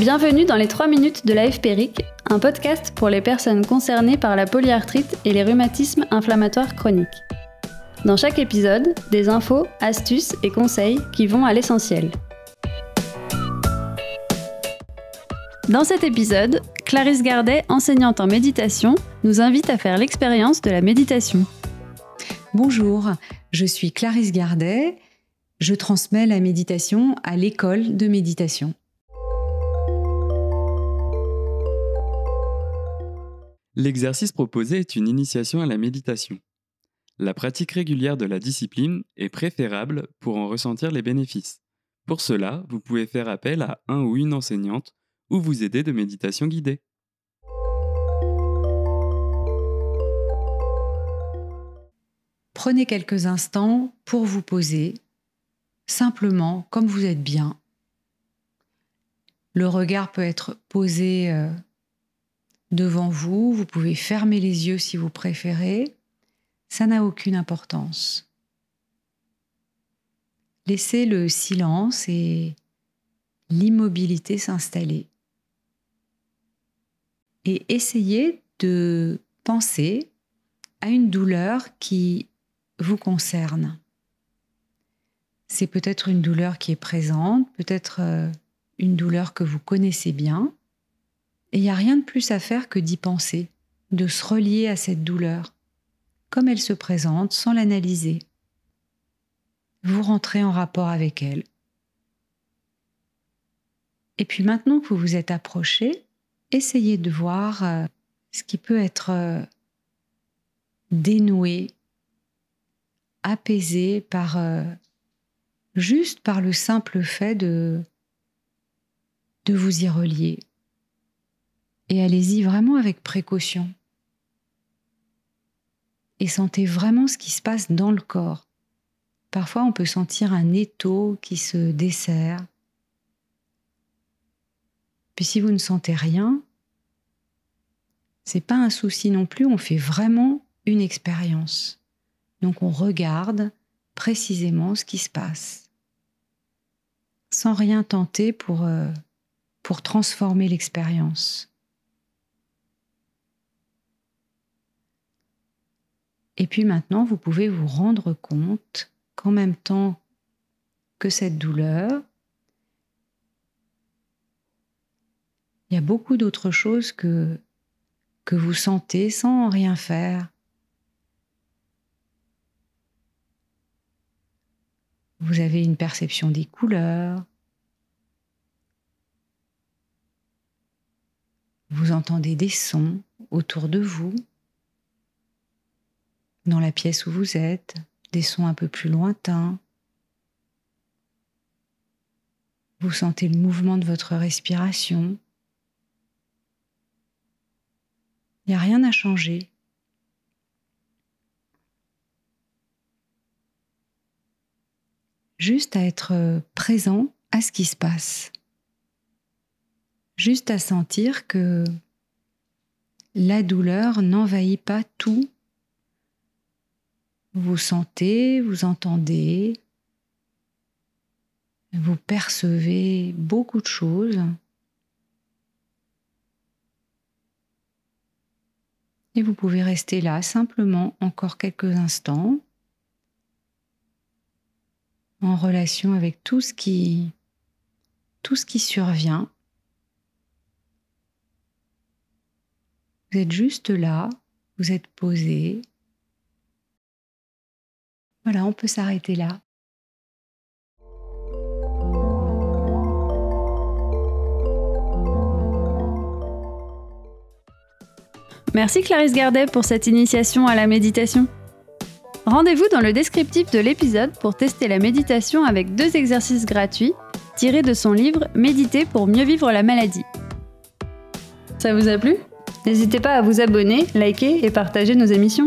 Bienvenue dans les 3 minutes de la FPRIC, un podcast pour les personnes concernées par la polyarthrite et les rhumatismes inflammatoires chroniques. Dans chaque épisode, des infos, astuces et conseils qui vont à l'essentiel. Dans cet épisode, Clarisse Gardet, enseignante en méditation, nous invite à faire l'expérience de la méditation. Bonjour, je suis Clarisse Gardet. Je transmets la méditation à l'école de méditation. L'exercice proposé est une initiation à la méditation. La pratique régulière de la discipline est préférable pour en ressentir les bénéfices. Pour cela, vous pouvez faire appel à un ou une enseignante ou vous aider de méditation guidée. Prenez quelques instants pour vous poser, simplement comme vous êtes bien. Le regard peut être posé euh, devant vous, vous pouvez fermer les yeux si vous préférez, ça n'a aucune importance. Laissez le silence et l'immobilité s'installer. Et essayez de penser à une douleur qui vous concerne. C'est peut-être une douleur qui est présente, peut-être euh, une douleur que vous connaissez bien, et il n'y a rien de plus à faire que d'y penser, de se relier à cette douleur, comme elle se présente, sans l'analyser. Vous rentrez en rapport avec elle. Et puis maintenant que vous vous êtes approché, essayez de voir euh, ce qui peut être euh, dénoué, apaisé par euh, juste par le simple fait de de vous y relier et allez-y vraiment avec précaution. Et sentez vraiment ce qui se passe dans le corps. Parfois, on peut sentir un étau qui se desserre. Puis si vous ne sentez rien, c'est pas un souci non plus, on fait vraiment une expérience. Donc on regarde précisément ce qui se passe, sans rien tenter pour, euh, pour transformer l'expérience. Et puis maintenant, vous pouvez vous rendre compte qu'en même temps que cette douleur, il y a beaucoup d'autres choses que, que vous sentez sans rien faire. Vous avez une perception des couleurs. Vous entendez des sons autour de vous dans la pièce où vous êtes, des sons un peu plus lointains. Vous sentez le mouvement de votre respiration. Il n'y a rien à changer. Juste à être présent à ce qui se passe. Juste à sentir que la douleur n'envahit pas tout vous sentez, vous entendez, vous percevez beaucoup de choses. Et vous pouvez rester là simplement encore quelques instants en relation avec tout ce qui tout ce qui survient. Vous êtes juste là, vous êtes posé, voilà, on peut s'arrêter là. Merci Clarisse Gardet pour cette initiation à la méditation. Rendez-vous dans le descriptif de l'épisode pour tester la méditation avec deux exercices gratuits tirés de son livre Méditer pour mieux vivre la maladie. Ça vous a plu? N'hésitez pas à vous abonner, liker et partager nos émissions.